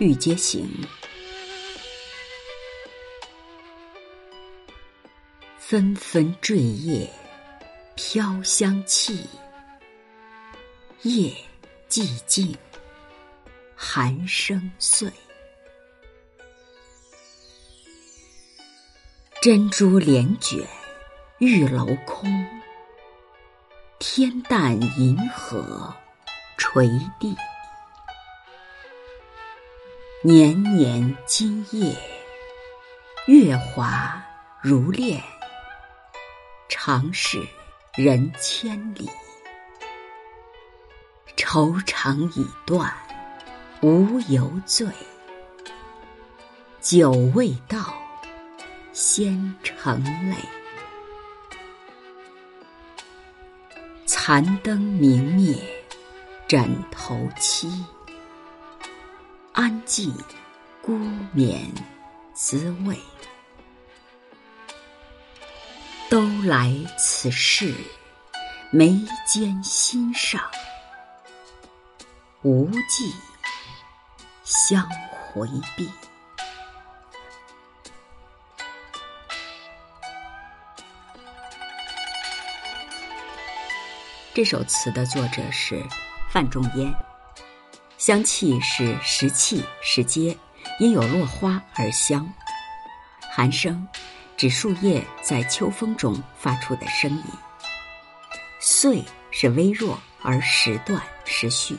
欲皆行。纷纷坠叶飘香气，夜寂静寒声碎。珍珠帘卷玉楼空，天淡银河垂地。年年今夜，月华如练。长是人千里，愁肠已断，无由醉。酒未到，先成泪。残灯明灭，枕头凄。安寄孤眠滋味。都来此事，眉间心上，无计相回避。这首词的作者是范仲淹。香气是时气时节，因有落花而香。寒声。指树叶在秋风中发出的声音。碎是微弱而时断时续。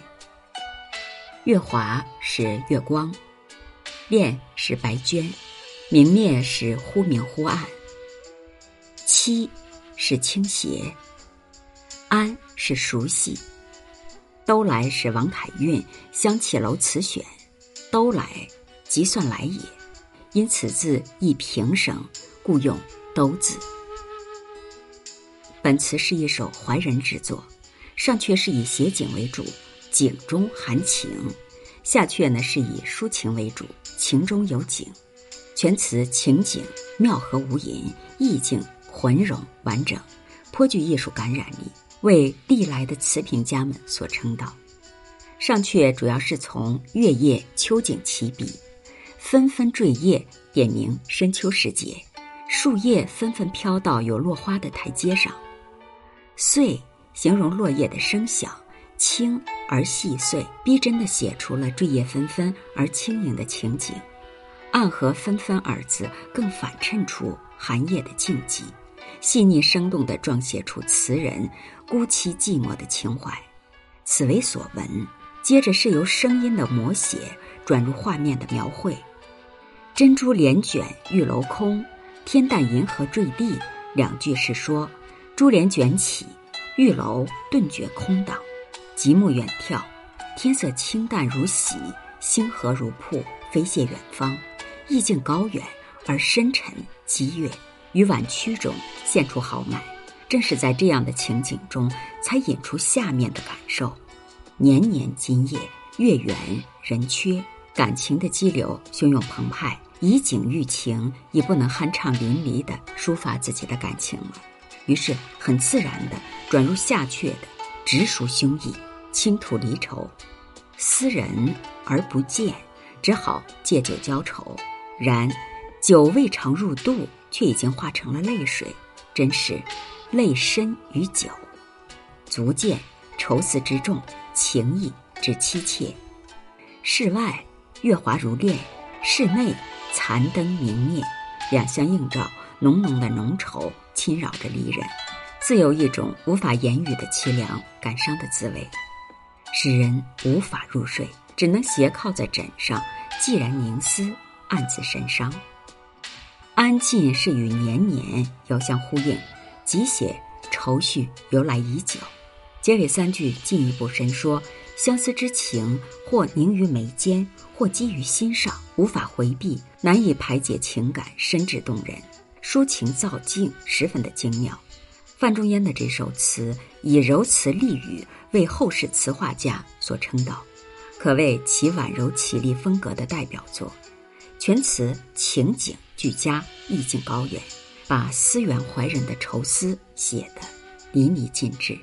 月华是月光，恋是白绢，明灭是忽明忽暗。凄是倾斜，安是熟悉。都来是王凯运《香绮楼词选》，都来即算来也，因此字亦平声。故用“都”字。本词是一首怀人之作，上阙是以写景为主，景中含情；下阙呢是以抒情为主，情中有景。全词情景妙合无垠，意境浑融完整，颇具艺术感染力，为历来的词评家们所称道。上阙主要是从月夜秋景起笔，纷纷坠叶，点明深秋时节。树叶纷纷飘到有落花的台阶上，碎形容落叶的声响轻而细碎，逼真的写出了坠叶纷纷而轻盈的情景。暗合纷纷二字，更反衬出寒夜的静寂，细腻生动地状写出词人孤凄寂寞的情怀。此为所闻。接着是由声音的摹写转入画面的描绘。珍珠帘卷玉楼空。天淡银河坠地，两句是说，珠帘卷起，玉楼顿觉空荡，极目远眺，天色清淡如洗，星河如瀑，飞泻远方，意境高远而深沉激越，于婉曲中现出豪迈。正是在这样的情景中，才引出下面的感受：年年今夜，月圆人缺，感情的激流汹涌澎湃。以景喻情，已不能酣畅淋漓地抒发自己的感情了，于是很自然地转入下阙的直抒胸臆、倾吐离愁。思人而不见，只好借酒浇愁。然酒未尝入肚，却已经化成了泪水，真是泪深于酒，足见愁思之重，情意之凄切。室外月华如练，室内。残灯明灭，两相映照，浓浓的浓稠侵扰着离人，自有一种无法言语的凄凉感伤的滋味，使人无法入睡，只能斜靠在枕上，寂然凝思，暗自神伤。安静是与年年遥相呼应，即写愁绪由来已久。结尾三句进一步深说。相思之情，或凝于眉间，或积于心上，无法回避，难以排解情感，深挚动人，抒情造境，十分的精妙。范仲淹的这首词以柔词丽语为后世词画家所称道，可谓其婉柔绮丽风格的代表作。全词情景俱佳，意境高远，把思远怀人的愁思写得淋漓尽致。